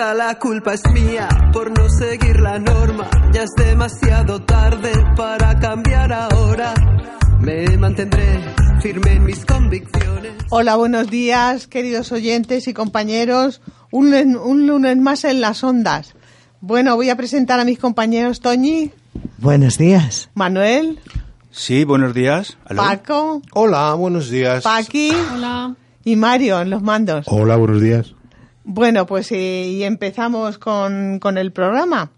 Quizá la culpa es mía por no seguir la norma. Ya es demasiado tarde para cambiar ahora. Me mantendré firme en mis convicciones. Hola, buenos días, queridos oyentes y compañeros. Un, un lunes más en las ondas. Bueno, voy a presentar a mis compañeros Toñi, Buenos días. Manuel, Sí, buenos días. ¿Aló? Paco, Hola, buenos días. Paqui Hola. y Mario en los mandos. Hola, buenos días. Bueno, pues eh, y empezamos con, con el programa.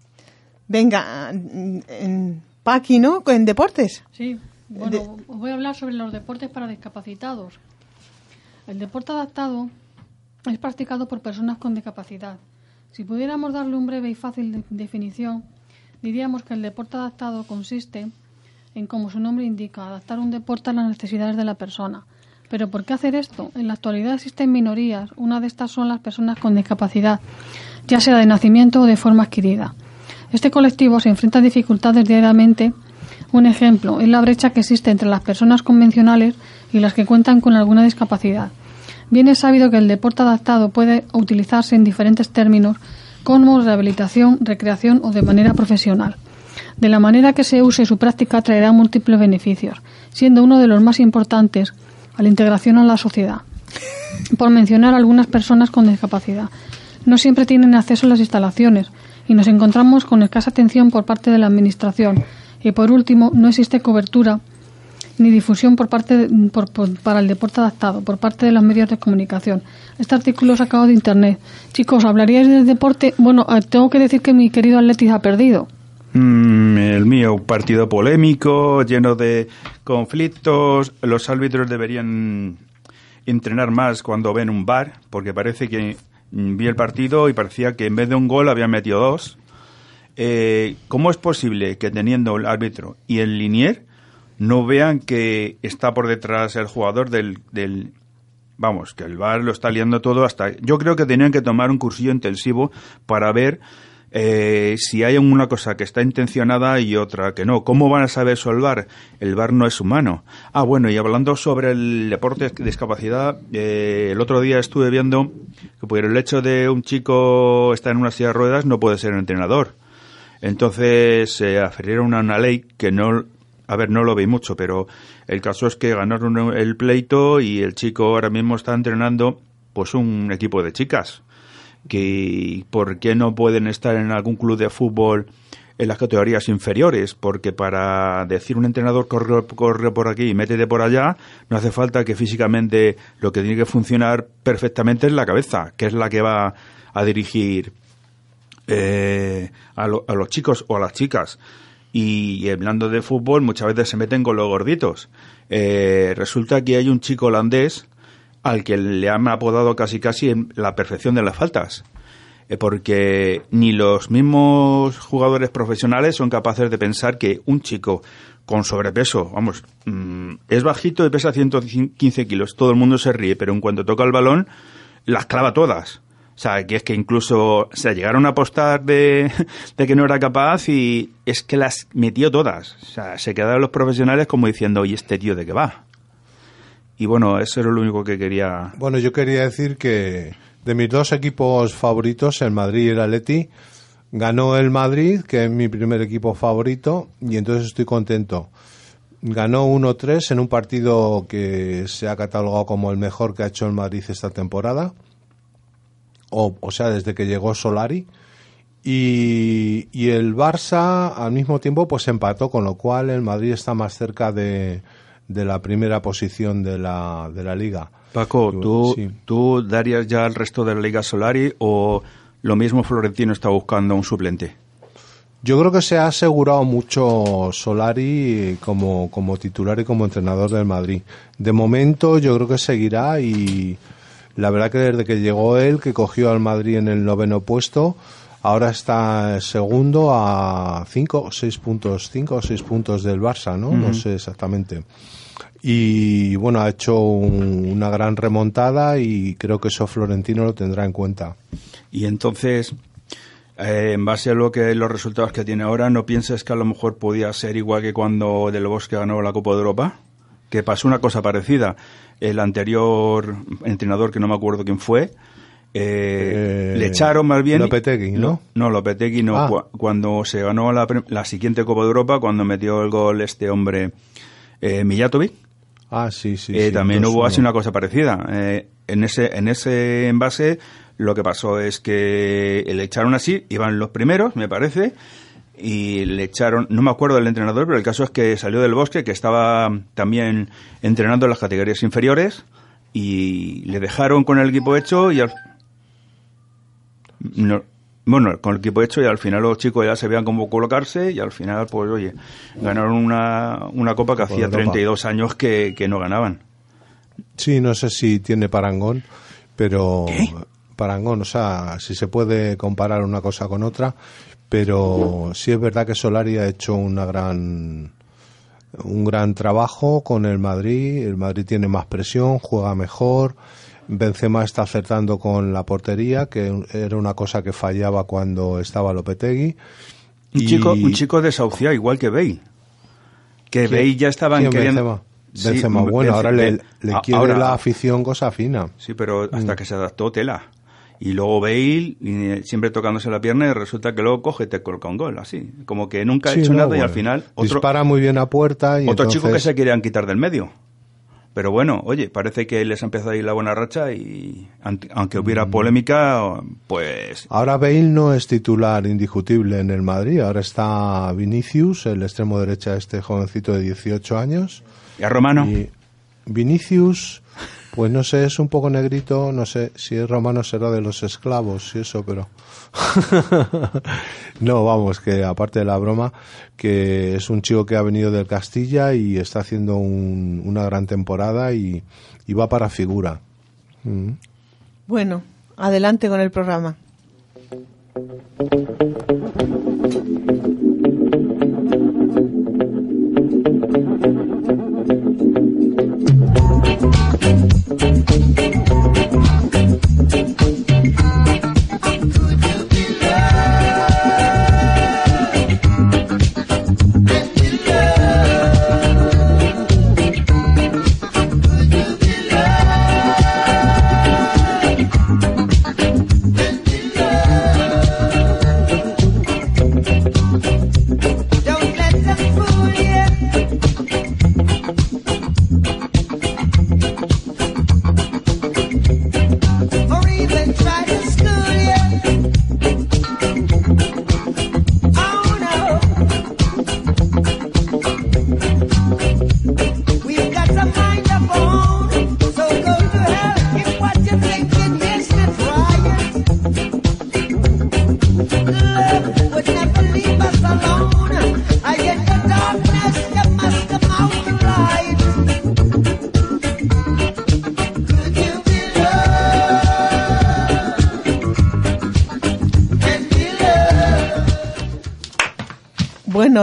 Venga, en- en- Paqui, ¿no? En deportes. Sí, bueno, os voy a hablar sobre los deportes para discapacitados. El deporte adaptado es practicado por personas con discapacidad. Si pudiéramos darle un breve y fácil de- definición, diríamos que el deporte adaptado consiste en, como su nombre indica, adaptar un deporte a las necesidades de la persona. Pero ¿por qué hacer esto? En la actualidad existen minorías, una de estas son las personas con discapacidad, ya sea de nacimiento o de forma adquirida. Este colectivo se enfrenta a dificultades diariamente. Un ejemplo es la brecha que existe entre las personas convencionales y las que cuentan con alguna discapacidad. Bien es sabido que el deporte adaptado puede utilizarse en diferentes términos como rehabilitación, recreación o de manera profesional. De la manera que se use su práctica traerá múltiples beneficios, siendo uno de los más importantes a la integración a la sociedad. Por mencionar algunas personas con discapacidad, no siempre tienen acceso a las instalaciones y nos encontramos con escasa atención por parte de la Administración. Y por último, no existe cobertura ni difusión por parte de- por- por- para el deporte adaptado por parte de los medios de comunicación. Este artículo sacado de internet. Chicos, ¿hablaríais del deporte? Bueno, eh, tengo que decir que mi querido Atletis ha perdido. Mm, el mío, un partido polémico, lleno de conflictos. Los árbitros deberían entrenar más cuando ven un bar, porque parece que mm, vi el partido y parecía que en vez de un gol habían metido dos. Eh, ¿Cómo es posible que teniendo el árbitro y el linier no vean que está por detrás el jugador del, del vamos, que el VAR lo está liando todo hasta... Yo creo que tenían que tomar un cursillo intensivo para ver eh, si hay una cosa que está intencionada y otra que no. ¿Cómo van a saber eso el VAR? El VAR no es humano. Ah, bueno, y hablando sobre el deporte de discapacidad, eh, el otro día estuve viendo que por el hecho de un chico estar en una silla de ruedas no puede ser entrenador. Entonces se aferieron a una ley que no, a ver, no lo veis mucho, pero el caso es que ganaron el pleito y el chico ahora mismo está entrenando pues un equipo de chicas que por qué no pueden estar en algún club de fútbol en las categorías inferiores, porque para decir un entrenador corre, corre por aquí y métete por allá, no hace falta que físicamente lo que tiene que funcionar perfectamente es la cabeza, que es la que va a dirigir eh, a, a, los chicos o a las chicas. Y, hablando de fútbol, muchas veces se meten con los gorditos. Eh, resulta que hay un chico holandés al que le han apodado casi casi en la perfección de las faltas. Eh, porque ni los mismos jugadores profesionales son capaces de pensar que un chico con sobrepeso, vamos, mm, es bajito y pesa 115 kilos, todo el mundo se ríe, pero en cuanto toca el balón, las clava todas. O sea, que es que incluso se llegaron a apostar de, de, que no era capaz y es que las metió todas. O sea, se quedaron los profesionales como diciendo, oye, este tío de qué va. Y bueno, eso era lo único que quería. Bueno, yo quería decir que de mis dos equipos favoritos, el Madrid y el Atleti, ganó el Madrid, que es mi primer equipo favorito, y entonces estoy contento. Ganó 1-3 en un partido que se ha catalogado como el mejor que ha hecho el Madrid esta temporada o, o sea, desde que llegó Solari. Y, y, el Barça al mismo tiempo pues empató, con lo cual el Madrid está más cerca de, de la primera posición de la, de la liga. Paco, ¿tú, sí. ¿tú darías ya al resto de la liga Solari o lo mismo Florentino está buscando un suplente? Yo creo que se ha asegurado mucho Solari como, como titular y como entrenador del Madrid. De momento yo creo que seguirá y la verdad que desde que llegó él, que cogió al Madrid en el noveno puesto, ahora está segundo a cinco o seis puntos, cinco o seis puntos del Barça, ¿no? Uh -huh. No sé exactamente. Y bueno, ha hecho un, una gran remontada y creo que eso Florentino lo tendrá en cuenta. Y entonces, eh, en base a lo que los resultados que tiene ahora, ¿no piensas que a lo mejor podía ser igual que cuando Del Bosque ganó la Copa de Europa? Que pasó una cosa parecida el anterior entrenador, que no me acuerdo quién fue, eh, eh, le echaron más bien. Lopetegui, ¿no? No, Lopetegui no. Ah. Cu cuando se ganó la, la, siguiente Copa de Europa, cuando metió el gol este hombre eh, Mijatovic. Ah, sí, sí. Eh, sí también hubo así una cosa parecida. Eh, en ese en ese envase lo que pasó es que le echaron así, iban los primeros, me parece, y le echaron, no me acuerdo del entrenador, pero el caso es que salió del bosque, que estaba también entrenando en las categorías inferiores, y le dejaron con el equipo hecho y al, no, bueno, con el equipo hecho y al final los chicos ya se veían cómo colocarse y al final, pues oye, ganaron una, una copa que hacía 32 años que, que no ganaban. Sí, no sé si tiene parangón, pero... ¿Qué? Parangón, o sea, si se puede comparar una cosa con otra, pero sí es verdad que Solari ha hecho una gran un gran trabajo con el Madrid, el Madrid tiene más presión, juega mejor, Benzema está acertando con la portería, que era una cosa que fallaba cuando estaba Lopetegui. Un y... chico, un chico desahuciado, igual que Bale. Que Bale ya estaban queriendo. Benzema? Benzema, sí, bueno, ahora le, le quiere ahora, la afición cosa fina. Sí, pero hasta mm. que se adaptó tela. Y luego Bale, siempre tocándose la pierna, y resulta que luego coge y te coloca un gol, así. Como que nunca ha sí, hecho no, nada bueno, y al final. Otro, dispara muy bien a puerta. Y otro entonces... chico que se querían quitar del medio. Pero bueno, oye, parece que les ha empezado a ir la buena racha y aunque hubiera polémica, pues... Ahora Bale no es titular indiscutible en el Madrid, ahora está Vinicius, el extremo derecha, este jovencito de 18 años. ¿Y a Romano? Y Vinicius, pues no sé, es un poco negrito, no sé si es romano será de los esclavos y eso, pero... no, vamos, que aparte de la broma, que es un chico que ha venido del Castilla y está haciendo un, una gran temporada y, va para figura. Mm. Bueno, adelante con el programa.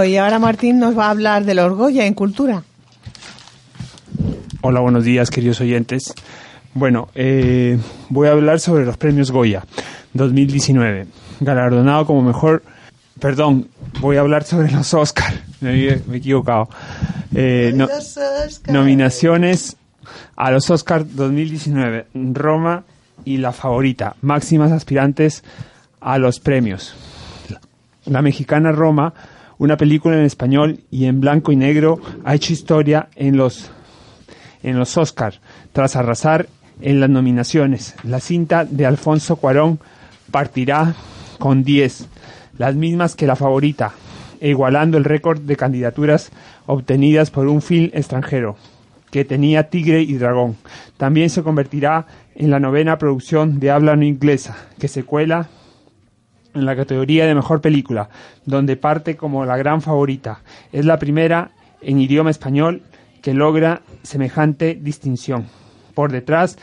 Y ahora Martín nos va a hablar de los Goya en cultura. Hola, buenos días, queridos oyentes. Bueno, eh, voy a hablar sobre los premios Goya 2019, galardonado como mejor. Perdón, voy a hablar sobre los Oscar. Me, he- me he equivocado. Eh, no- nominaciones a los Oscar 2019: Roma y La Favorita, máximas aspirantes a los premios. La mexicana Roma, una película en español y en blanco y negro, ha hecho historia en los en los Oscar tras arrasar en las nominaciones. La cinta de Alfonso Cuarón partirá con 10, las mismas que la favorita, igualando el récord de candidaturas obtenidas por un film extranjero que tenía Tigre y Dragón. También se convertirá en la novena producción de habla no inglesa que se cuela en la categoría de mejor película, donde parte como la gran favorita. Es la primera en idioma español que logra semejante distinción. Por detrás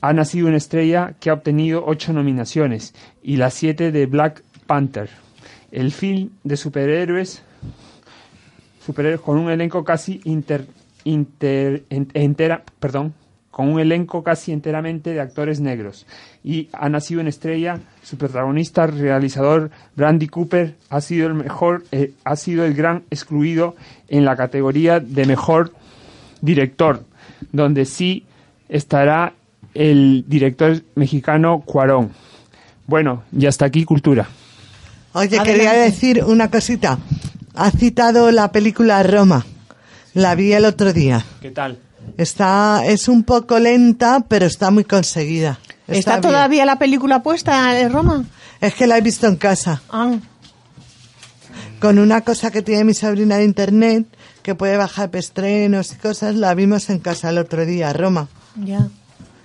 ha nacido una estrella que ha obtenido ocho nominaciones y las siete de Black Panther, el film de superhéroes, superhéroes con un elenco casi inter, inter- en- entera, perdón, con un elenco casi enteramente de actores negros. Y ha nacido en estrella, su protagonista, realizador Brandy Cooper, ha sido el mejor, eh, ha sido el gran excluido en la categoría de mejor director, donde sí estará el director mexicano Cuarón. Bueno, y hasta aquí cultura. Oye, Adelante. quería decir una cosita. Ha citado la película Roma. La vi el otro día. ¿Qué tal? Está, es un poco lenta, pero está muy conseguida. ¿Está, todavía la película puesta de Roma? Es que la he visto en casa. Ah, Con una cosa que tiene mi sobrina de internet, que puede bajar estrenos y cosas, la vimos en casa el otro día, Roma. ya.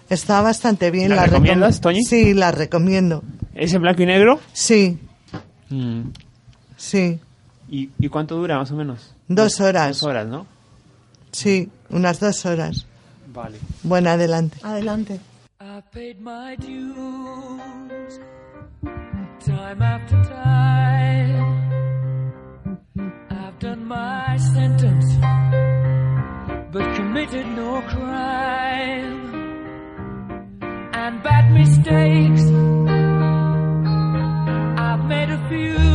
Está bastante bien. ¿La recom- recomiendas, Toñi? Sí, la recomiendo. ¿Es en blanco y negro? Sí, Mm. sí. ¿Y, y cuánto dura más o menos? Dos horas. Dos horas, ¿no? Sí, unas dos horas. Vale. Bueno, adelante. Adelante. I paid my dues time after time. I've done my sentence, but committed no crime. And bad mistakes, I've made a few.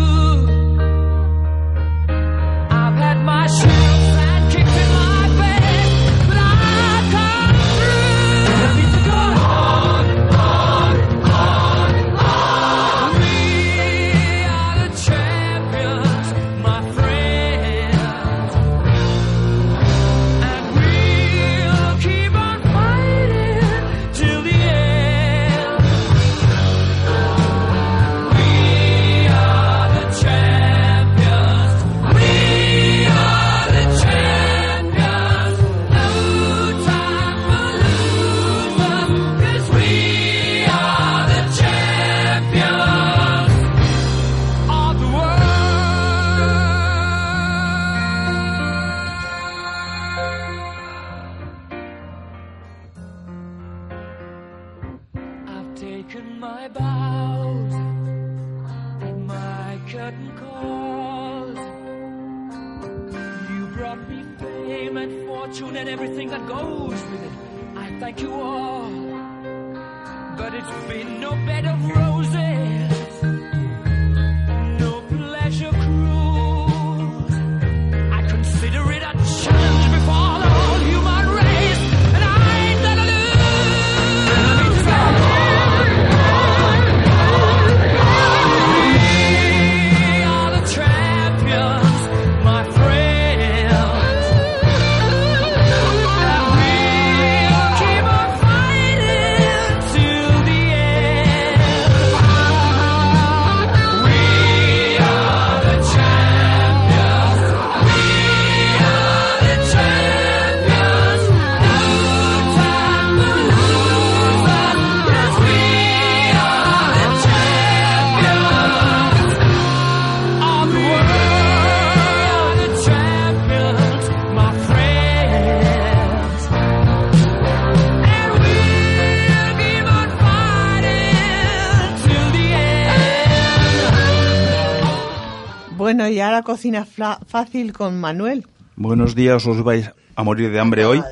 Ahora cocina fácil con Manuel. Buenos días, os vais a morir de hambre hoy.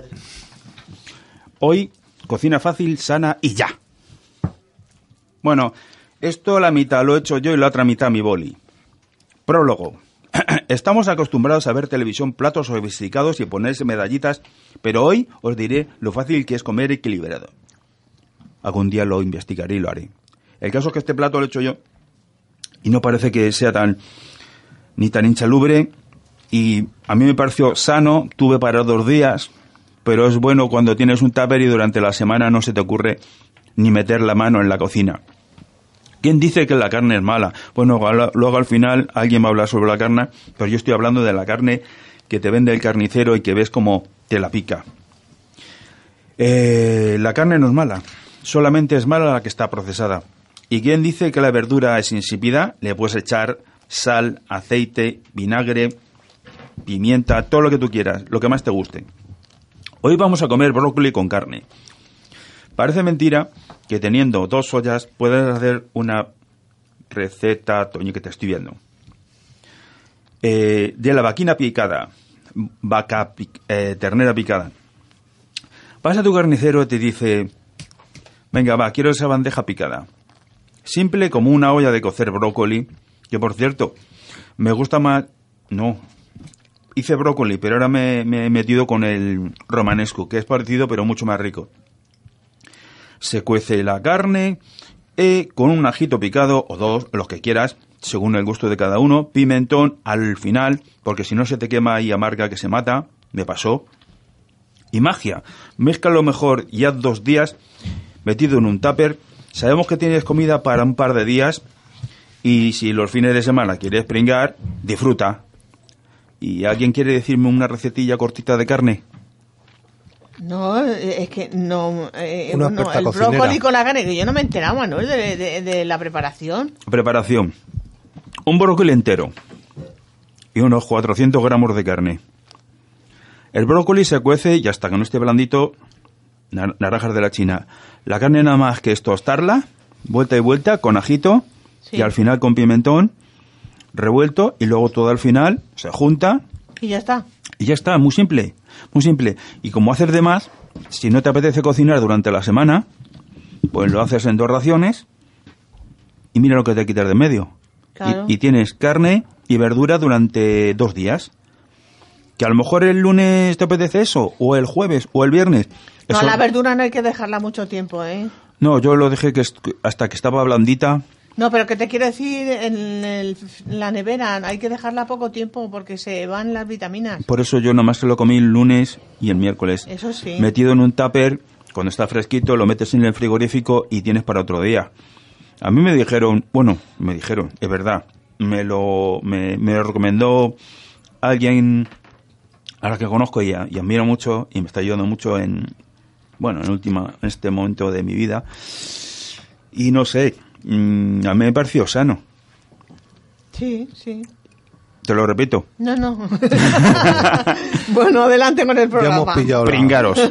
Hoy, cocina fácil, sana y ya. Bueno, esto la mitad lo he hecho yo y la otra mitad mi boli. Prólogo. Estamos acostumbrados a ver televisión, platos sofisticados y ponerse medallitas, pero hoy os diré lo fácil que es comer equilibrado. Algún día lo investigaré y lo haré. El caso es que este plato lo he hecho yo y no parece que sea tan ni tan insalubre y a mí me pareció sano, tuve para dos días, pero es bueno cuando tienes un tupper y durante la semana no se te ocurre ni meter la mano en la cocina. ¿Quién dice que la carne es mala? Bueno, luego al final alguien va a hablar sobre la carne, pero yo estoy hablando de la carne que te vende el carnicero y que ves como te la pica. Eh, la carne no es mala, solamente es mala la que está procesada. ¿Y quién dice que la verdura es insípida? Le puedes echar sal, aceite, vinagre, pimienta, todo lo que tú quieras, lo que más te guste. Hoy vamos a comer brócoli con carne. Parece mentira que teniendo dos ollas puedes hacer una receta, Toño, que te estoy viendo. Eh, de la vaquina picada, vaca, eh, ternera picada. Vas a tu carnicero y te dice, venga, va, quiero esa bandeja picada. Simple como una olla de cocer brócoli, que por cierto, me gusta más... No, hice brócoli, pero ahora me, he metido con el romanesco, que es parecido pero mucho más rico. Se cuece la carne eh, con un ajito picado o dos, los que quieras, según el gusto de cada uno, pimentón al final, porque si no se te quema y amarga que se mata, me pasó. Y magia, mezcla lo mejor y haz dos días metido en un tupper. Sabemos que tienes comida para un par de días y si los fines de semana quieres pringar, disfruta. ¿Y alguien quiere decirme una recetilla cortita de carne? No, es que no. eh, Una no, el cocinera. brócoli con la carne, que yo no me enteraba, Manuel, de, de- de la preparación. Preparación. Un brócoli entero y unos 400 gramos de carne. El brócoli se cuece y hasta que no esté blandito, nar- naranjas de la China. La carne nada más que es tostarla, vuelta y vuelta, con ajito, Sí. y al final con pimentón, revuelto, y luego todo al final se junta Y ya está. y ya está, muy simple, muy simple. Y como haces de más, si no te apetece cocinar durante la semana, pues lo haces en dos raciones y mira lo que te quitas de en medio. Y- Claro. Y, tienes carne y verdura durante dos días. Que a lo mejor el lunes te apetece eso, o el jueves, o el viernes. No, la verdura no hay que dejarla mucho tiempo, ¿eh? No, yo lo dejé que hasta que estaba blandita. No, pero que te quiero decir, en el- la nevera hay que dejarla poco tiempo porque se van las vitaminas. Por eso yo nomás se lo comí el lunes y el miércoles. Eso sí. Metido en un tupper, cuando está fresquito, lo metes en el frigorífico y tienes para otro día. A mí me dijeron, bueno, me dijeron, es verdad, me lo, me, me lo recomendó alguien a la que conozco y, a- y admiro mucho y me está ayudando mucho en, bueno, en última, en este momento de mi vida. Y no sé, mm, a mí me pareció sano, Sí, sí. te lo repito. No, no. bueno, adelante con el Ya hemos programa. pillado la- Pringaros.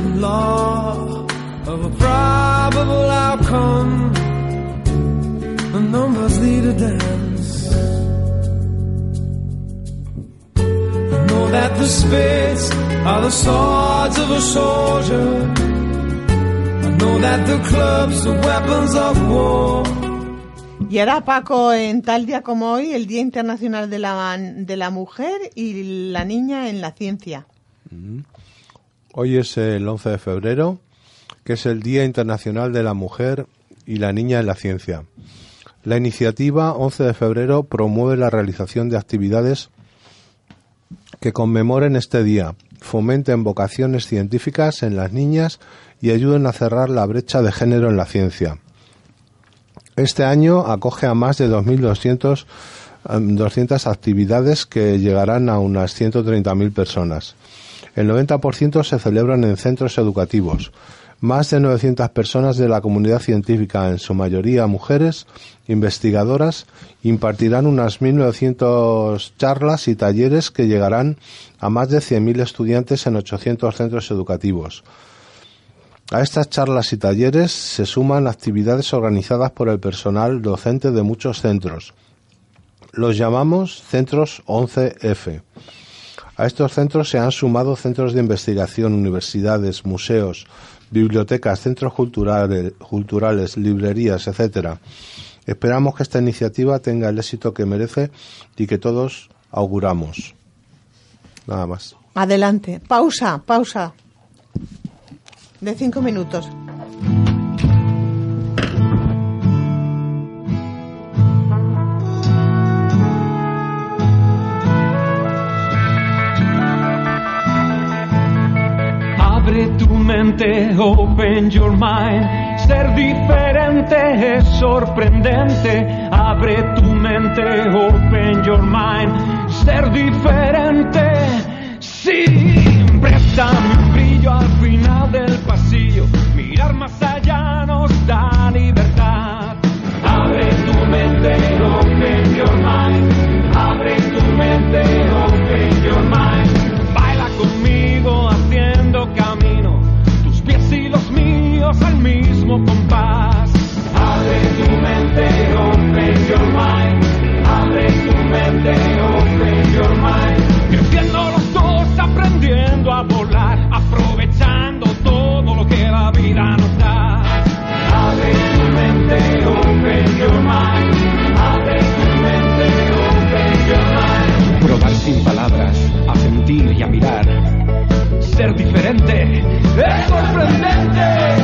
law of a probable outcome. The numbers lead a dance. I know that the spades are the swords of a soldier. I know that the clubs are weapons of war. Y ahora, Paco, en tal día como hoy, el Día Internacional de la, de la Mujer y la Niña en la Ciencia. Hoy es el 11 de febrero, que es el Día Internacional de la Mujer y la Niña en la Ciencia. La iniciativa 11 de febrero promueve la realización de actividades que conmemoren este día, fomenten vocaciones científicas en las niñas y ayuden a cerrar la brecha de género en la ciencia. Este año acoge a más de 2.200 em, 200 actividades que llegarán a unas 130.000 personas. El 90% se celebran en centros educativos. Más de 900 personas de la comunidad científica, en su mayoría mujeres, investigadoras, impartirán unas 1.900 charlas y talleres que llegarán a más de 100.000 estudiantes en 800 centros educativos. A estas charlas y talleres se suman actividades organizadas por el personal docente de muchos centros. Los llamamos centros 11F. A estos centros se han sumado centros de investigación, universidades, museos, bibliotecas, centros culturales, librerías, etcétera. Esperamos que esta iniciativa tenga el éxito que merece y que todos auguramos. Nada más. Adelante. Pausa, pausa. De cinco minutos. Open your mind. Ser diferente es sorprendente. Abre tu mente, open your mind. Ser diferente, sí. Préstame un brillo al final del pasillo. Mirar más allá nos da libertad. Abre tu mente, open your mind. Abre tu mente, open your mind. Y a mirar. Ser diferente es sorprendente.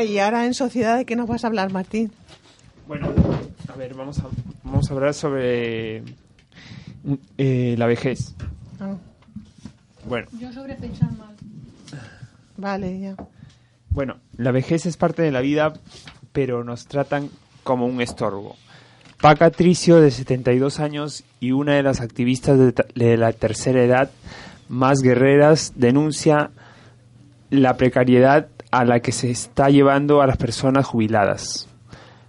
Bueno, y ahora en sociedad, ¿de qué nos vas a hablar, Martín? Bueno, a ver, vamos a, vamos a hablar sobre eh, la vejez. Ah, Bueno, Yo sobre pensar mal. vale, ya. bueno, la vejez es parte de la vida, pero nos tratan como un estorbo. Paca Tricio, de 72 años y una de las activistas de, de la tercera edad más guerreras, denuncia la precariedad a la que se está llevando a las personas jubiladas.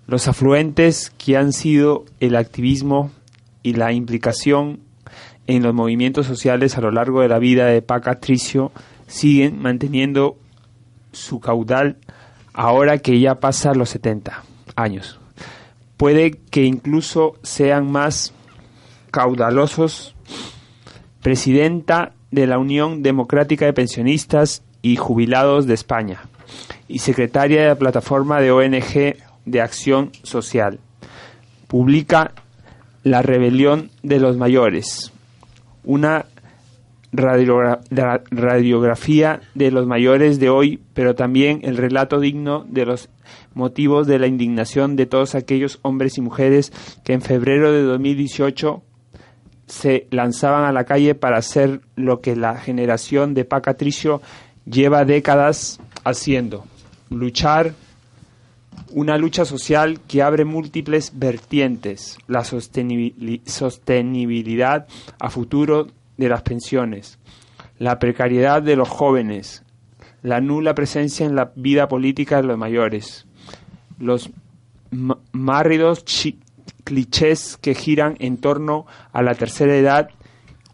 Los afluentes que han sido el activismo y la implicación en los movimientos sociales a lo largo de la vida de Paca Tricio siguen manteniendo su caudal ahora que ya pasa los 70 años. Puede que incluso sean más caudalosos, presidenta de la Unión Democrática de Pensionistas y Jubilados de España y secretaria de la plataforma de ONG de Acción Social. Publica La Rebelión de los Mayores, una radiogra- ra- radiografía de los mayores de hoy, pero también el relato digno de los motivos de la indignación de todos aquellos hombres y mujeres que en febrero de 2018 se lanzaban a la calle para hacer lo que la generación de Paca Tricio lleva décadas haciendo, luchar una lucha social que abre múltiples vertientes, la sostenibili- sostenibilidad a futuro de las pensiones, la precariedad de los jóvenes, la nula presencia en la vida política de los mayores, los márridos chi- clichés que giran en torno a la tercera edad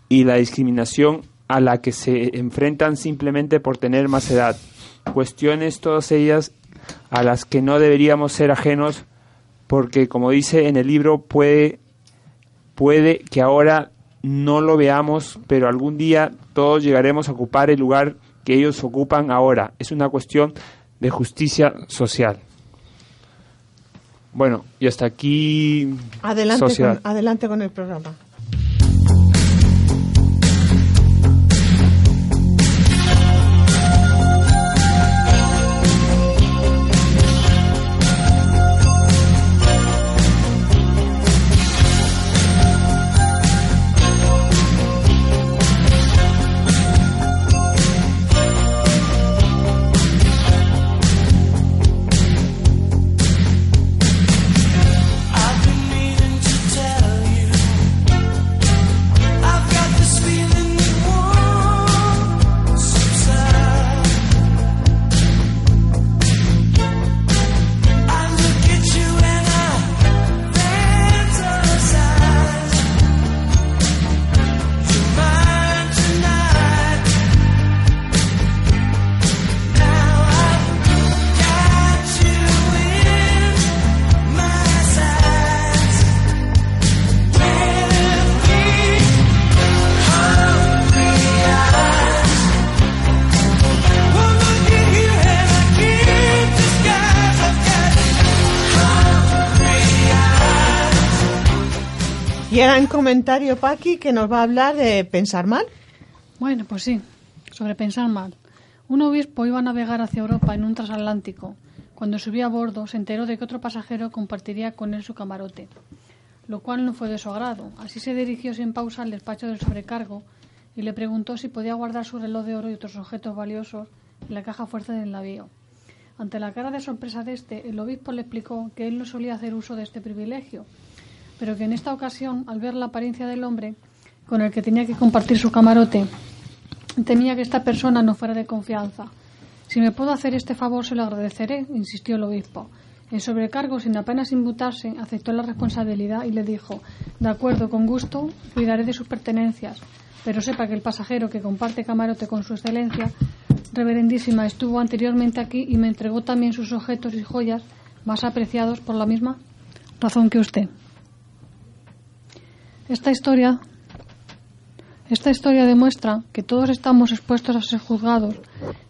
y la discriminación a la que se enfrentan simplemente por tener más edad. Cuestiones todas ellas a las que no deberíamos ser ajenos porque, como dice en el libro, puede, puede que ahora no lo veamos, pero algún día todos llegaremos a ocupar el lugar que ellos ocupan ahora. Es una cuestión de justicia social. Bueno, y hasta aquí Adelante con, adelante con el programa. Comentario, Paqui, que nos va a hablar de pensar mal. Bueno, pues sí, sobre pensar mal. Un obispo iba a navegar hacia Europa en un transatlántico. Cuando subió a bordo, se enteró de que otro pasajero compartiría con él su camarote, lo cual no fue de su agrado. Así se dirigió sin pausa al despacho del sobrecargo y le preguntó si podía guardar su reloj de oro y otros objetos valiosos en la caja fuerte del navío. Ante la cara de sorpresa de este, el obispo le explicó que él no solía hacer uso de este privilegio, pero que en esta ocasión, al ver la apariencia del hombre con el que tenía que compartir su camarote, temía que esta persona no fuera de confianza. Si me puedo hacer este favor, se lo agradeceré, insistió el obispo. El sobrecargo, sin apenas imputarse, aceptó la responsabilidad y le dijo, de acuerdo, con gusto, cuidaré de sus pertenencias, pero sepa que el pasajero que comparte camarote con su excelencia, reverendísima, estuvo anteriormente aquí y me entregó también sus objetos y joyas más apreciados por la misma razón que usted. Esta historia esta historia demuestra que todos estamos expuestos a ser juzgados.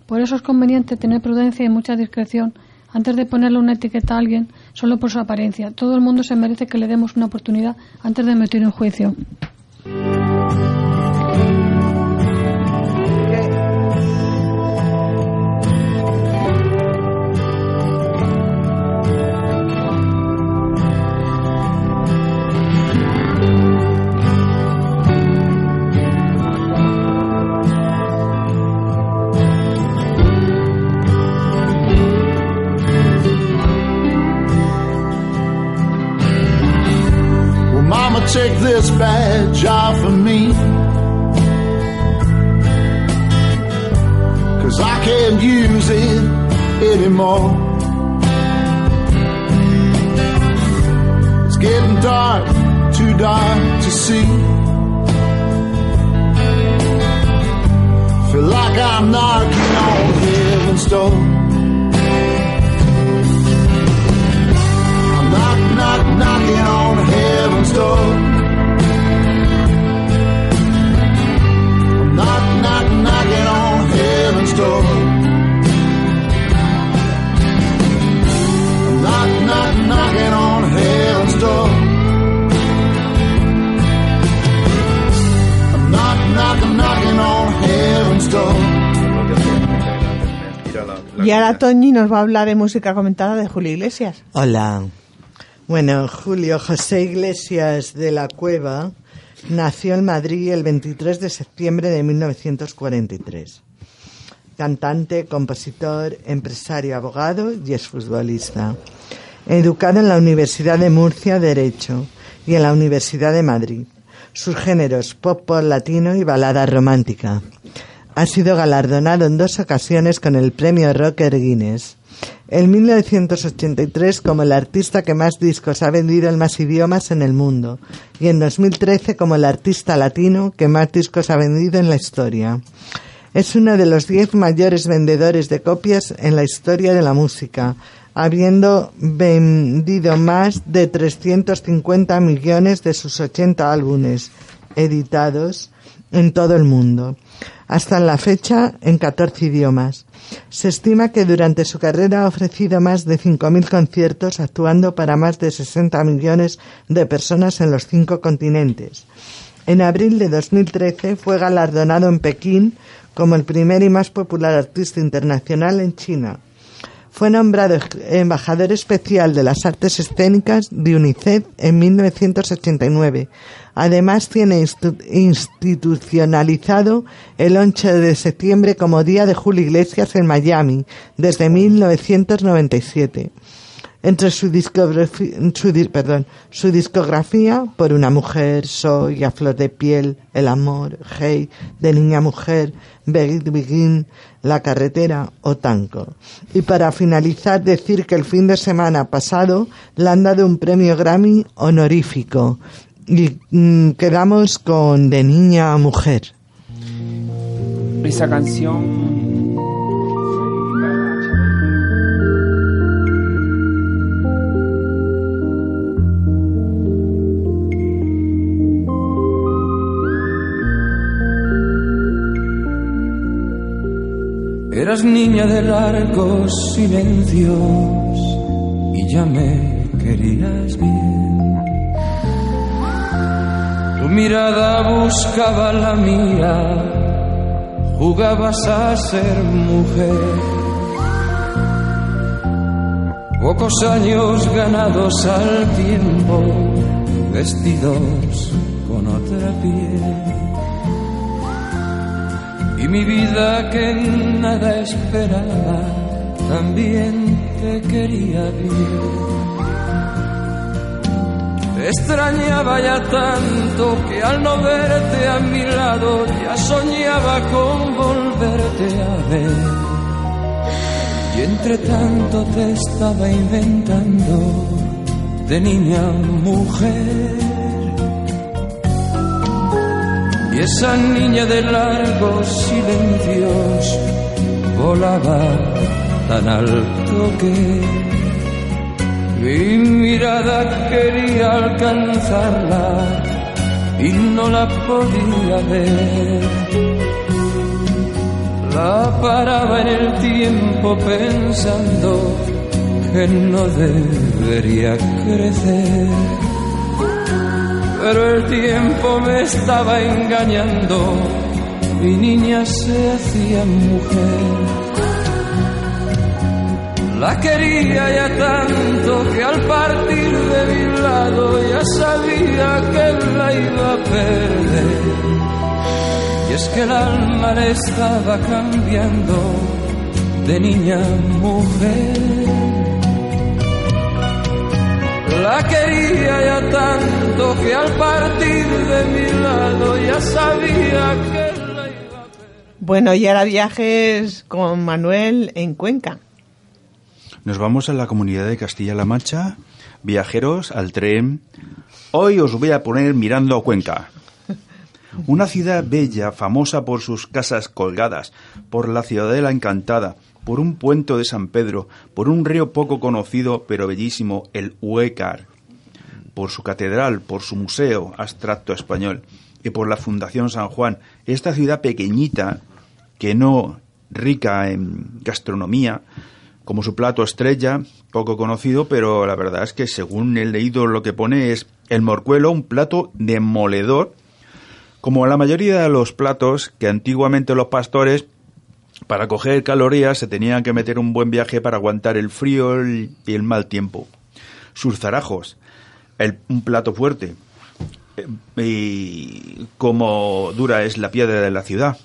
Por eso es conveniente tener prudencia y mucha discreción antes de ponerle una etiqueta a alguien solo por su apariencia. Todo el mundo se merece que le demos una oportunidad antes de emitir un juicio. Toñi nos va a hablar de música comentada de Julio Iglesias. Hola. Bueno, Julio José Iglesias de la Cueva nació en Madrid el 23 de septiembre de 1943. Cantante, compositor, empresario, abogado y exfutbolista. Educado en la Universidad de Murcia Derecho y en la Universidad de Madrid. Sus géneros pop pop latino y balada romántica. Ha sido galardonado en dos ocasiones con el premio Rocker Guinness. En 1983 como el artista que más discos ha vendido en más idiomas en el mundo y en 2013 como el artista latino que más discos ha vendido en la historia. Es uno de los 10 mayores vendedores de copias en la historia de la música, habiendo vendido más de 350 millones de sus 80 álbumes editados en todo el mundo, hasta la fecha en 14 idiomas. Se estima que durante su carrera ha ofrecido más de 5.000 conciertos actuando para más de 60 millones de personas en los cinco continentes. En abril de 2013 fue galardonado en Pekín como el primer y más popular artista internacional en China. Fue nombrado embajador especial de las artes escénicas de UNICEF en 1989. Además, tiene institu- institucionalizado el 11 de septiembre como Día de Julio Iglesias en Miami desde 1997. Entre su discografía, su, perdón, su discografía, Por una mujer, Soy, A flor de piel, El amor, Hey, De niña mujer, Begin Begin, La carretera o Tanco. Y para finalizar, decir que el fin de semana pasado le han dado un premio Grammy honorífico. Y mm, quedamos con De niña a mujer. Esa canción Eras niña de largos silencios y ya me querías bien. Tu mirada buscaba la mía, jugabas a ser mujer. Pocos años ganados al tiempo, vestidos con otra piel. Mi vida que nada esperaba, también te quería bien. Te extrañaba ya tanto que al no verte a mi lado ya soñaba con volverte a ver. Y entre tanto te estaba inventando de niña mujer. Y esa niña de largos silencios volaba tan alto que mi mirada quería alcanzarla y no la podía ver. La paraba en el tiempo pensando que no debería crecer. Pero el tiempo me estaba engañando, mi niña se hacía mujer. La quería ya tanto que al partir de mi lado ya sabía que la iba a perder. Y es que el alma le estaba cambiando de niña a mujer. La quería ya tanto que al partir de mi lado ya sabía que la iba a Bueno, y ahora viajes con Manuel en Cuenca. Nos vamos a la comunidad de Castilla-La Mancha, viajeros al tren. Hoy os voy a poner mirando a Cuenca. Una ciudad bella, famosa por sus casas colgadas, por la ciudadela encantada, por un puente de San Pedro, por un río poco conocido pero bellísimo, el Huécar, por su catedral, por su museo abstracto español y por la Fundación San Juan. Esta ciudad pequeñita, que no rica en gastronomía, como su plato estrella, poco conocido, pero la verdad es que según he leído lo que pone es el morcuelo, un plato demoledor, como la mayoría de los platos que antiguamente los pastores para coger calorías se tenían que meter un buen viaje para aguantar el frío y el mal tiempo. Sus zarajos, el- un plato fuerte. Eh, Y como dura es la piedra de la ciudad.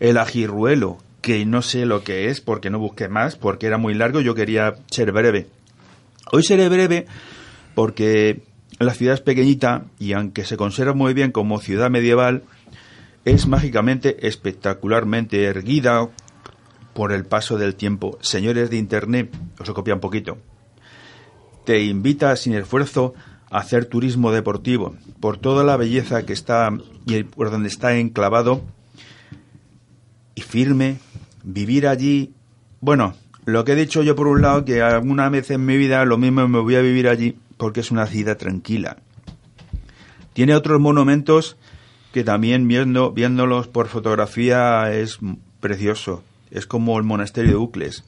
El ajirruelo, que no sé lo que es porque no busqué más, porque era muy largo, yo quería ser breve. Hoy seré breve porque la ciudad es pequeñita y aunque se conserva muy bien como ciudad medieval, es mágicamente, espectacularmente erguida por el paso del tiempo. Señores de Internet, os lo copia un poquito. Te invita sin esfuerzo a hacer turismo deportivo por toda la belleza que está y por donde está enclavado y firme, vivir allí. Bueno, lo que he dicho yo por un lado, que alguna vez en mi vida lo mismo me voy a vivir allí porque es una ciudad tranquila. Tiene otros monumentos que también viendo, viéndolos por fotografía es precioso. Es como el monasterio de Ucles,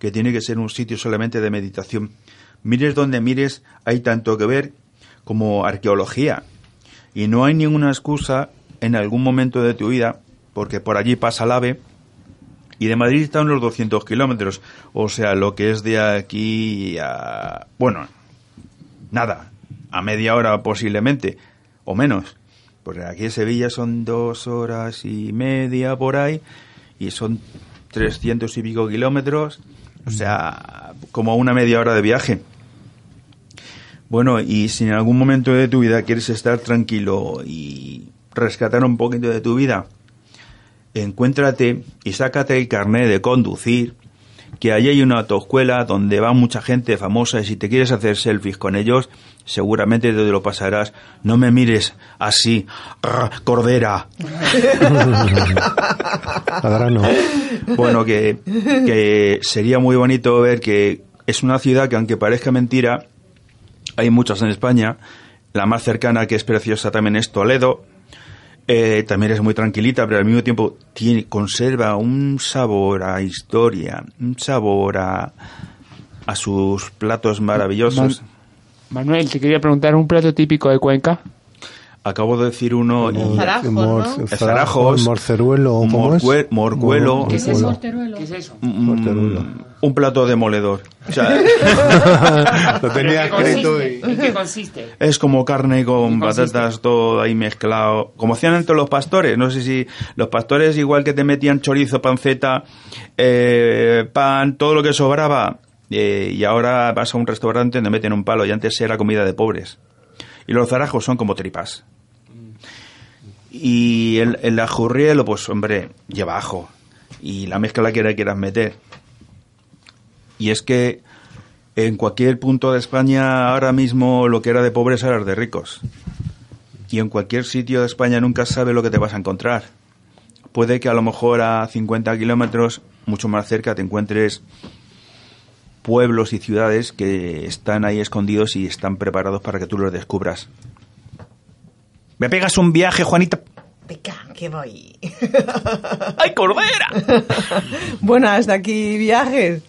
que tiene que ser un sitio solamente de meditación. Mires donde mires, hay tanto que ver como arqueología. Y no hay ninguna excusa en algún momento de tu vida, porque por allí pasa el ave, y de Madrid está a unos 200 kilómetros, o sea, lo que es de aquí a... Bueno, nada, a media hora posiblemente, o menos. Porque aquí en Sevilla son dos horas y media por ahí, y son 300 y pico kilómetros, o sea, como una media hora de viaje. Bueno, y si en algún momento de tu vida quieres estar tranquilo y rescatar un poquito de tu vida, encuéntrate y sácate el carnet de conducir, que allí hay una autoescuela donde va mucha gente famosa y si te quieres hacer selfies con ellos, seguramente te lo pasarás. No me mires así, ¡ah, cordera. Bueno, que, que sería muy bonito ver que es una ciudad que aunque parezca mentira, hay muchas en España. La más cercana que es preciosa también es Toledo. Eh, también es muy tranquilita, pero al mismo tiempo tiene, conserva un sabor a historia, un sabor a, a sus platos maravillosos. Manuel, te quería preguntar un plato típico de Cuenca. Acabo de decir uno y Zarajos, ¿no? Mor- Zarajos, morceruelo, morcuelo, Mor- ¿Qué es eso? Morteruelo. ¿Qué es eso? mm, un plato demoledor. O sea, Lo tenía escrito y... ¿En qué consiste? Es como carne con patatas, todo ahí mezclado. Como hacían entre los pastores. No sé si los pastores, igual que te metían chorizo, panceta, eh, pan, todo lo que sobraba. Eh, y ahora vas a un restaurante donde meten un palo y antes era comida de pobres. Y los zarajos son como tripas. Y el, el ajurrielo, pues hombre, lleva ajo. Y la mezcla que le quieras meter. Y es que en cualquier punto de España ahora mismo lo que era de pobres era de ricos. Y en cualquier sitio de España nunca sabes lo que te vas a encontrar. Puede que a lo mejor a 50 kilómetros, mucho más cerca, te encuentres pueblos y ciudades que están ahí escondidos y están preparados para que tú los descubras. ¿Me pegas un viaje, Juanita? Venga, que voy. ¡Ay, cordera! Bueno, hasta aquí viajes.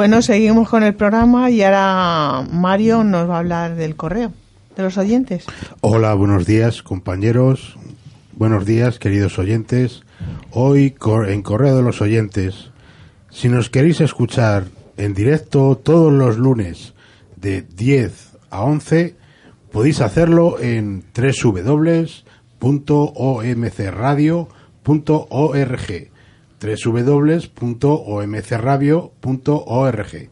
Bueno, seguimos con el programa y ahora Mario nos va a hablar del correo. de los oyentes. Hola, buenos días, compañeros. Buenos días, queridos oyentes. Hoy en Correo de los Oyentes, si nos queréis escuchar en directo todos los lunes de 10 a 11, podéis hacerlo en www.omcradio.org www.omcradio.org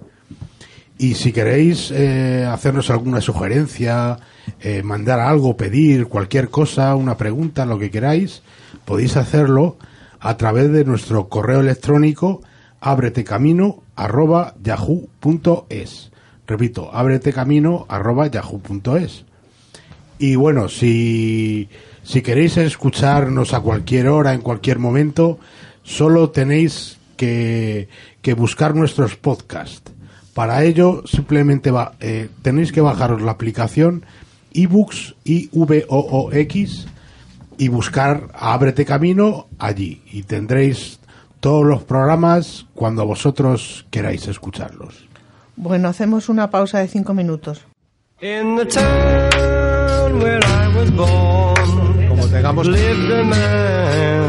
y si queréis eh, hacernos alguna sugerencia, eh, mandar algo, pedir cualquier cosa, una pregunta, lo que queráis, podéis hacerlo a través de nuestro correo electrónico abretecamino arroba yahoo.es. Repito, abretecamino arroba yahoo.es. Y bueno, si, si queréis escucharnos a cualquier hora, en cualquier momento, solo tenéis que, que buscar nuestros podcasts. Para ello, simplemente va- eh, tenéis que bajaros la aplicación ebooks i v o o x y buscar Ábrete Camino allí y tendréis todos los programas cuando vosotros queráis escucharlos. Bueno, hacemos una pausa de cinco minutos. In the town where I was born, Como tengamos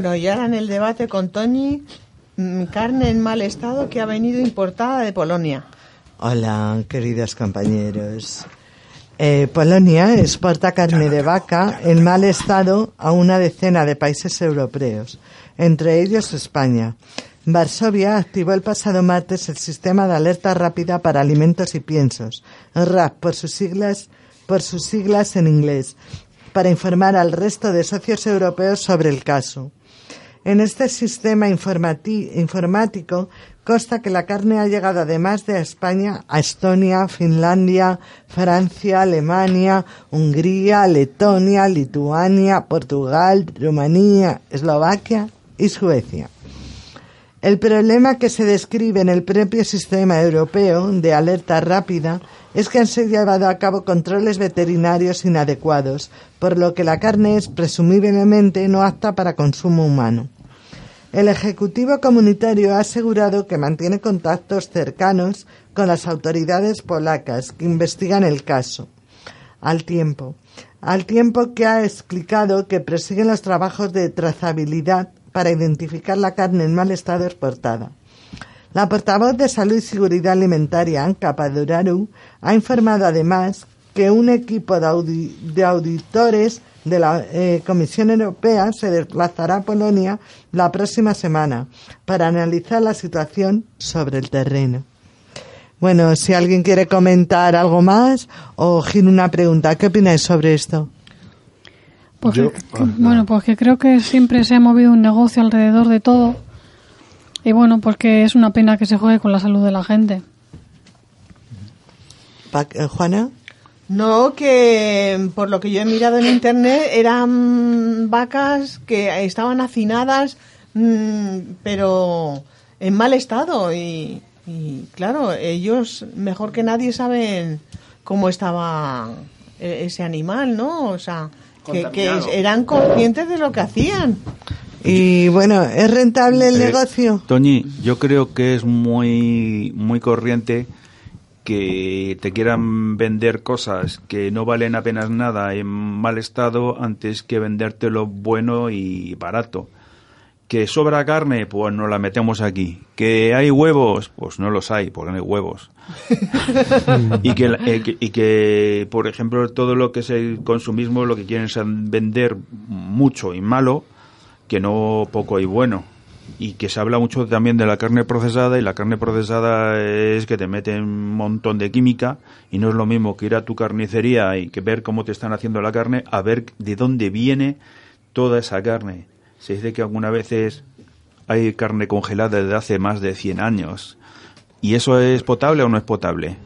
Bueno, y ahora en el debate con Tony, mm, carne en mal estado que ha venido importada de Polonia. Hola, queridos compañeros. Eh, Polonia exporta carne de vaca en mal estado a una decena de países europeos, entre ellos España. Varsovia activó el pasado martes el sistema de alerta rápida para alimentos y piensos, RAP por sus siglas, por sus siglas en inglés, para informar al resto de socios europeos sobre el caso. En este sistema informático consta que la carne ha llegado además de España a Estonia, Finlandia, Francia, Alemania, Hungría, Letonia, Lituania, Portugal, Rumanía, Eslovaquia y Suecia. El problema que se describe en el propio sistema europeo de alerta rápida es que han sido llevado a cabo controles veterinarios inadecuados, por lo que la carne es presumiblemente no apta para consumo humano. El Ejecutivo Comunitario ha asegurado que mantiene contactos cercanos con las autoridades polacas que investigan el caso. Al tiempo, al tiempo que ha explicado que prosiguen los trabajos de trazabilidad para identificar la carne en mal estado exportada. La portavoz de Salud y Seguridad Alimentaria, Anka Padoraru, ha informado además que un equipo de, audi- de auditores de la eh, Comisión Europea se desplazará a Polonia la próxima semana para analizar la situación sobre el terreno. Bueno, si alguien quiere comentar algo más o Gil una pregunta, ¿qué opináis sobre esto? Pues Yo- que- bueno, pues que creo que siempre se ha movido un negocio alrededor de todo, Y bueno, pues que es una pena que se juegue con la salud de la gente. Eh, Juana. No, que por lo que yo he mirado en internet eran vacas que estaban hacinadas, mm, pero en mal estado. Y, y, claro, ellos mejor que nadie saben cómo estaba e- ese animal, ¿no? O sea, que, que eran conscientes de lo que hacían. Y bueno, ¿es rentable el Eh, negocio? Toñi, yo creo que es muy, muy corriente que te quieran vender cosas que no valen apenas nada en mal estado antes que vendértelo bueno y barato. Que sobra carne, pues no la metemos aquí. Que hay huevos, pues no los hay, porque no hay huevos. y, que, eh, que- y que, por ejemplo, todo lo que es el consumismo lo que quieren es vender mucho y malo, que no poco y bueno. Y que se habla mucho también de la carne procesada y la carne procesada es que te meten un montón de química y no es lo mismo que ir a tu carnicería y que ver cómo te están haciendo la carne a ver de dónde viene toda esa carne. Se dice que algunas veces hay carne congelada desde hace más de 100 años. ¿Y eso es potable o no es potable?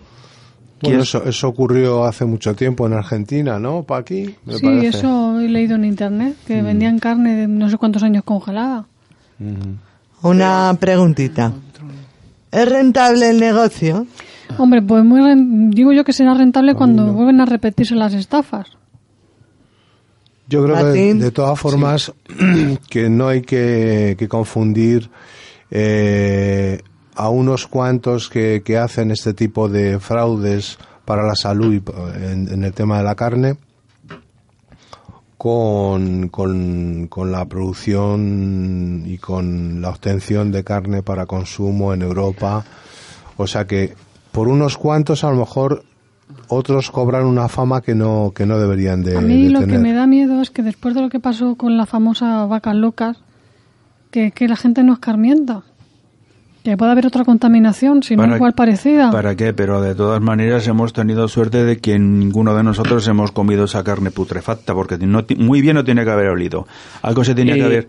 Bueno, ¿Quién- eso, eso ocurrió hace mucho tiempo en Argentina, ¿no? ¿Pa aquí? Me sí, parece. eso he leído en internet, que Mm. vendían carne de no sé cuántos años congelada. Una preguntita. ¿Es rentable el negocio? Hombre, pues muy ren- digo yo que será rentable cuando vuelven a repetirse las estafas. Yo creo que de, todas formas que no hay que, que confundir eh, a unos cuantos que, que hacen este tipo de fraudes para la salud y en el tema de la carne con, con, con la producción y con la obtención de carne para consumo en Europa. O sea que por unos cuantos a lo mejor otros cobran una fama que no, que no deberían de, A mí de lo tener. que me da miedo es que después de lo que pasó con la famosa vacas locas, que, que la gente no escarmienta. Que puede haber otra contaminación, si no ¿Para- igual parecida. ¿Para qué? Pero de todas maneras hemos tenido suerte de que ninguno de nosotros hemos comido esa carne putrefacta, porque no muy bien no tiene que haber olido. Algo se tenía Eh, que haber...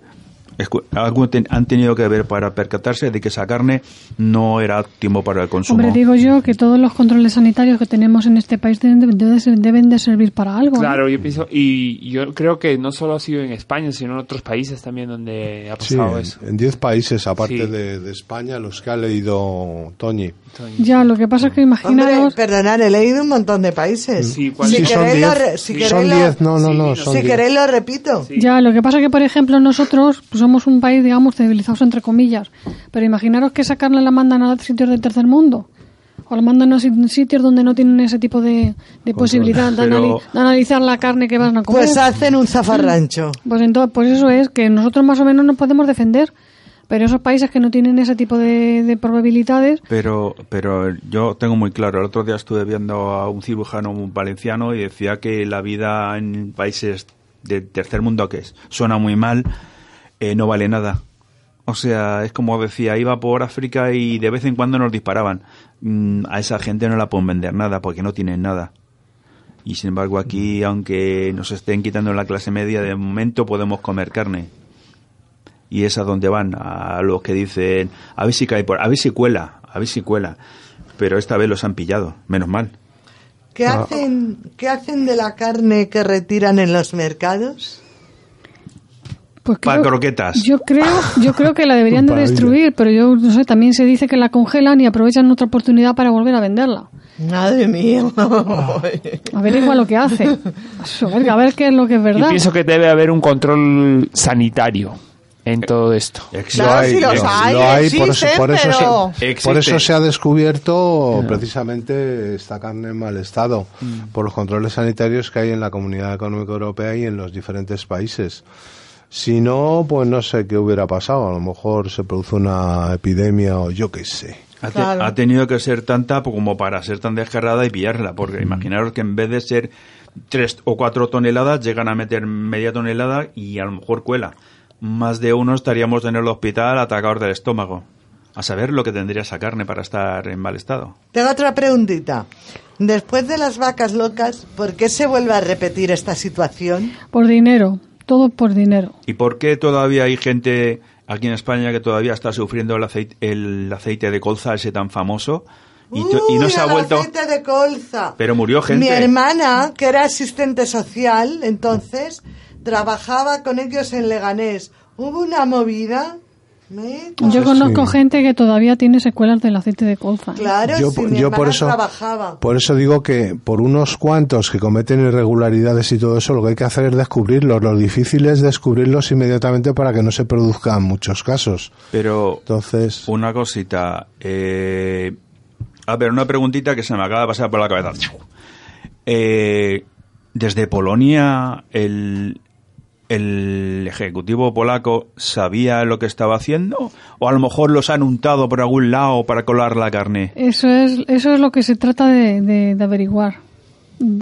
Algo ten- han tenido que ver para percatarse de que esa carne no era óptimo para el consumo. Hombre, digo yo que todos los controles sanitarios que tenemos en este país deben de, deben de- deben de servir para algo. ¿no? Claro, yo pienso, y yo creo que no solo ha sido en España, sino en otros países también donde ha Sí, pasado en- eso. en 10 países, aparte Sí. de, de España, los que ha leído Toñi. Ya, lo que pasa es que Hombre, imaginaros... perdonad, he leído un montón de países. Sí, si ¿cuál- Sí, queréis, lo, 10. re- si Sí, queréis son lo- 10, no, no, no, no, son si 10. queréis lo repito. Ya, lo que pasa que, por ejemplo, nosotros pues, somos un país, digamos, civilizados entre comillas. Pero imaginaros que esa carne la mandan a sitios del tercer mundo. O la mandan a si- sitios donde no tienen ese tipo de, de posibilidad de, Pero- anali- de analizar la carne que van a comer. Pues hacen un zafarrancho. Pues entonces, pues eso es que nosotros más o menos nos podemos defender. Pero esos países que no tienen ese tipo de, de probabilidades, Pero, pero yo tengo muy claro, el otro día estuve viendo a un cirujano valenciano y decía que la vida en países del tercer mundo, que es, suena muy mal, eh, no vale nada. O sea, es como decía, iba por África y de vez en cuando nos disparaban. Mm, a esa gente no la pueden vender nada porque no tienen nada. Y sin embargo aquí, aunque nos estén quitando la clase media, de momento podemos comer carne. Y es a donde van, a los que dicen, a ver si cae por, a ver si cuela, a ver si cuela. Pero esta vez los han pillado, menos mal. ¿Qué hacen, ¿Qué hacen de la carne que retiran en los mercados? Pues Para croquetas. yo creo, yo creo que la deberían de destruir, pero yo no sé, también se dice que la congelan y aprovechan otra oportunidad para volver a venderla. Madre mía. Averigua lo que hace. A ver, a ver qué es lo que es Yo verdad. pienso que debe haber un control sanitario en todo esto. Claro, sí los hay, lo hay, por eso, existen, por eso pero- se, Existe. por eso se ha descubierto precisamente esta carne en mal estado, Mm. por los controles sanitarios que hay en la Comunidad Económica Europea y en los diferentes países. Si no, pues no sé qué hubiera pasado. A lo mejor se produce una epidemia o yo qué sé. Ha, te- Claro. ha tenido que ser tanta como para ser tan descarada y pillarla, porque imaginaros que en vez de ser tres o cuatro toneladas, llegan a meter media tonelada y a lo mejor cuela. Más de uno estaríamos en el hospital atacados del estómago. A saber lo que tendría esa carne para estar en mal estado. Tengo otra preguntita. Después de las vacas locas, ¿por qué se vuelve a repetir esta situación? Por dinero, todo por dinero. ¿Y por qué todavía hay gente aquí en España que todavía está sufriendo el aceite, el aceite de colza ese tan famoso y, to- y no Uy, se ha el vuelto... aceite de colza. Pero murió gente. Mi hermana, que era asistente social, entonces, trabajaba con ellos en Leganés. Hubo una movida. Yo conozco gente que todavía tiene secuelas del aceite de colza. Claro, Yo- si mi yo por eso- trabajaba. Por eso digo que por unos cuantos que cometen irregularidades y todo eso, lo que hay que hacer es descubrirlos. Lo difícil es descubrirlos inmediatamente para que no se produzcan muchos casos. Pero Entonces, una cosita. eh, a ver, una preguntita que se me acaba de pasar por la cabeza. Eh, desde Polonia, el, el ejecutivo polaco sabía lo que estaba haciendo o a lo mejor los han untado por algún lado para colar la carne. Eso es, eso es lo que se trata de, de- de averiguar.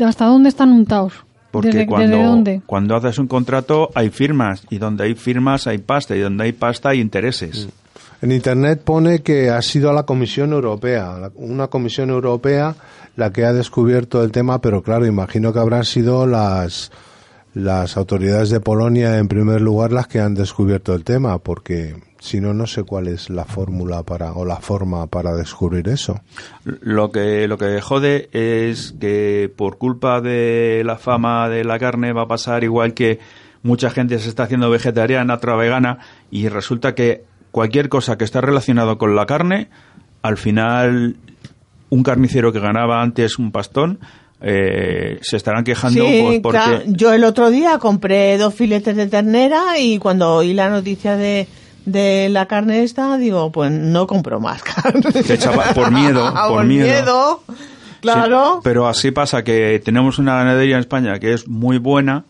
¿Hasta dónde están untados? Porque ¿Desde, cuando, desde dónde? cuando haces un contrato hay firmas y donde hay firmas hay pasta y donde hay pasta hay intereses. en Internet pone que ha sido la Comisión Europea, la- una Comisión Europea la que ha descubierto el tema, pero claro, imagino que habrán sido las las autoridades de Polonia en primer lugar las que han descubierto el tema, porque si no, no sé cuál es la fórmula para o la forma para descubrir eso. Lo que, lo que jode es que por culpa de la fama de la carne va a pasar igual que mucha gente se está haciendo vegetariana, otra vegana, y resulta que cualquier cosa que está relacionado con la carne, al final un carnicero que ganaba antes un pastón, eh, se estarán quejando Sí, porque... claro. Yo el otro día compré dos filetes de ternera y cuando oí la noticia de, de la carne esta, digo, pues no compro más carne. Echaba- por miedo, por miedo. Claro. Sí, pero así pasa que tenemos una ganadería en España que es muy buena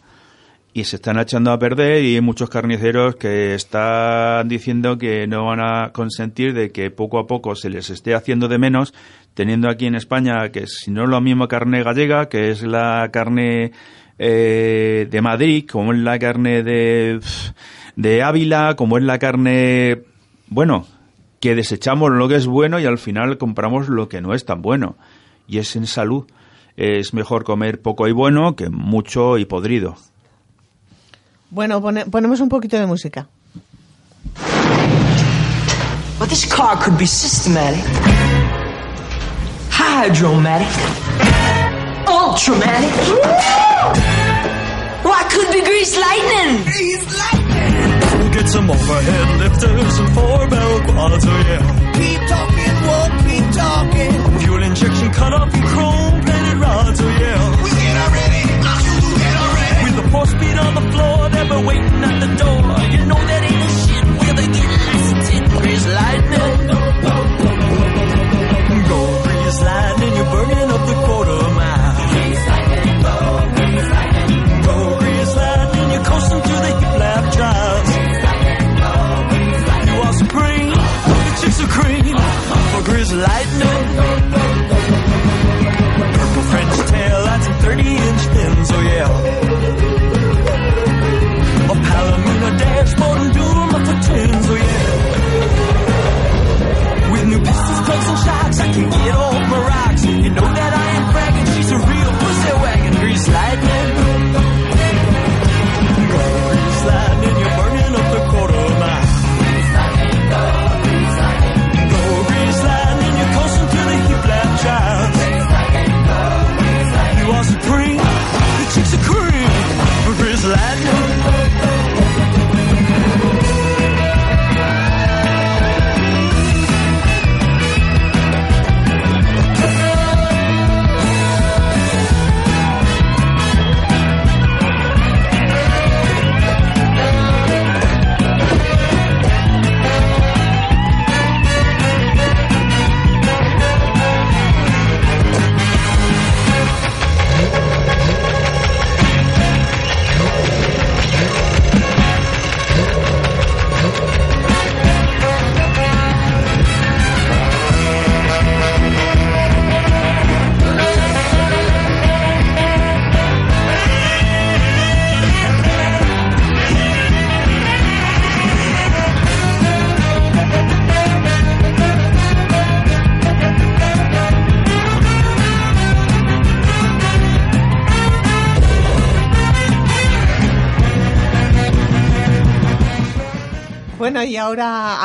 y se están echando a perder y muchos carniceros que están diciendo que no van a consentir de que poco a poco se les esté haciendo de menos, teniendo aquí en España que si no es la misma carne gallega, que es la carne eh, de Madrid, como es la carne de, de Ávila, como es la carne, bueno, que desechamos lo que es bueno y al final compramos lo que no es tan bueno. Y es en salud. Es mejor comer poco y bueno que mucho y podrido. Bueno, pone- ponemos un poquito de música. But this car could be systematic, hydromatic, ultramatic. Why could be grease lightning? Grease lightning. Get some overhead lifters and four barrel quads, oh yeah. Keep talking, won't keep talking. Fuel injection cut up in chrome plated rods, oh yeah. We get already, we get already. With the four speed on the floor, they've been waiting at the door. You know that ain't a shit where they get licensed. Grease lightning. Go grease lightning, you're burning up the quarter mile. Grease lightning, go grease lightning. Go grease lightning, you're coasting to the hip lap drive. You are supreme, the chicks are cream for grease lightning.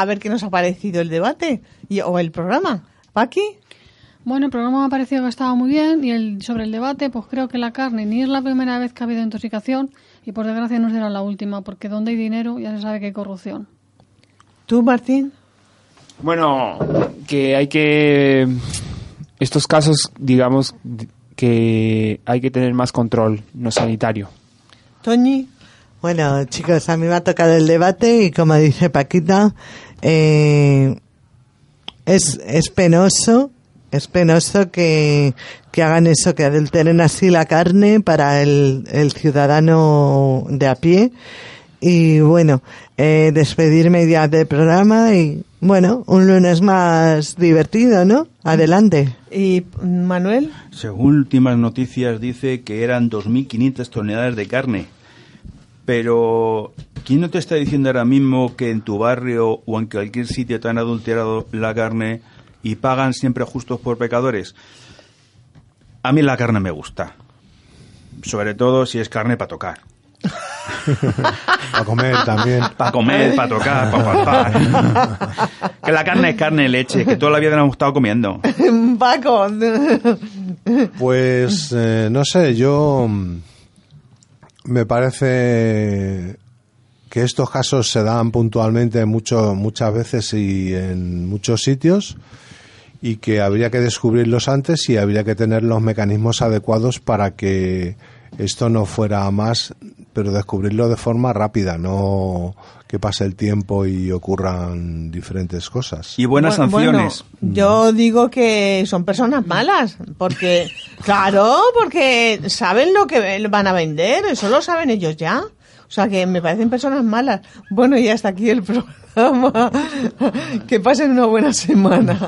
Ver qué nos ha parecido el debate y, o el programa. Paqui. Bueno, el programa me ha parecido que estaba muy bien y el, sobre el debate, pues creo que la carne ni es la primera vez que ha habido intoxicación y por desgracia no será la última, porque donde hay dinero ya se sabe que hay corrupción. ¿Tú, Martín? Bueno, que hay que... Estos casos, digamos, que hay que tener más control, no sanitario. Toñi. Bueno, chicos, a mí me ha tocado el debate y como dice Paquita, eh, es, es penoso, es penoso que, que hagan eso, que adulteren así la carne para el, el ciudadano de a pie. Y bueno, eh, despedirme ya del programa y bueno, un lunes más divertido, ¿no? Adelante. ¿Y Manuel? Según últimas noticias dice que eran 2.500 toneladas de carne. Pero, ¿quién no te está diciendo ahora mismo que en tu barrio o en cualquier sitio te han adulterado la carne y pagan siempre justos por pecadores? A mí la carne me gusta. Sobre todo si es carne para tocar. Para comer también. Para comer, para tocar, para palpar. que la carne es carne y leche, que toda la vida nos hemos estado comiendo. Paco. Pues eh, no sé, yo mm, me parece que estos casos se dan puntualmente mucho, muchas veces y en muchos sitios y que habría que descubrirlos antes y habría que tener los mecanismos adecuados para que esto no fuera más, pero descubrirlo de forma rápida, no que pase el tiempo y ocurran diferentes cosas. Y buenas Bu- sanciones. bueno, yo digo que son personas malas, porque, claro, porque saben lo que van a vender, eso lo saben ellos ya. O sea que me parecen personas malas. Bueno, y hasta aquí el programa. Que pasen una buena semana.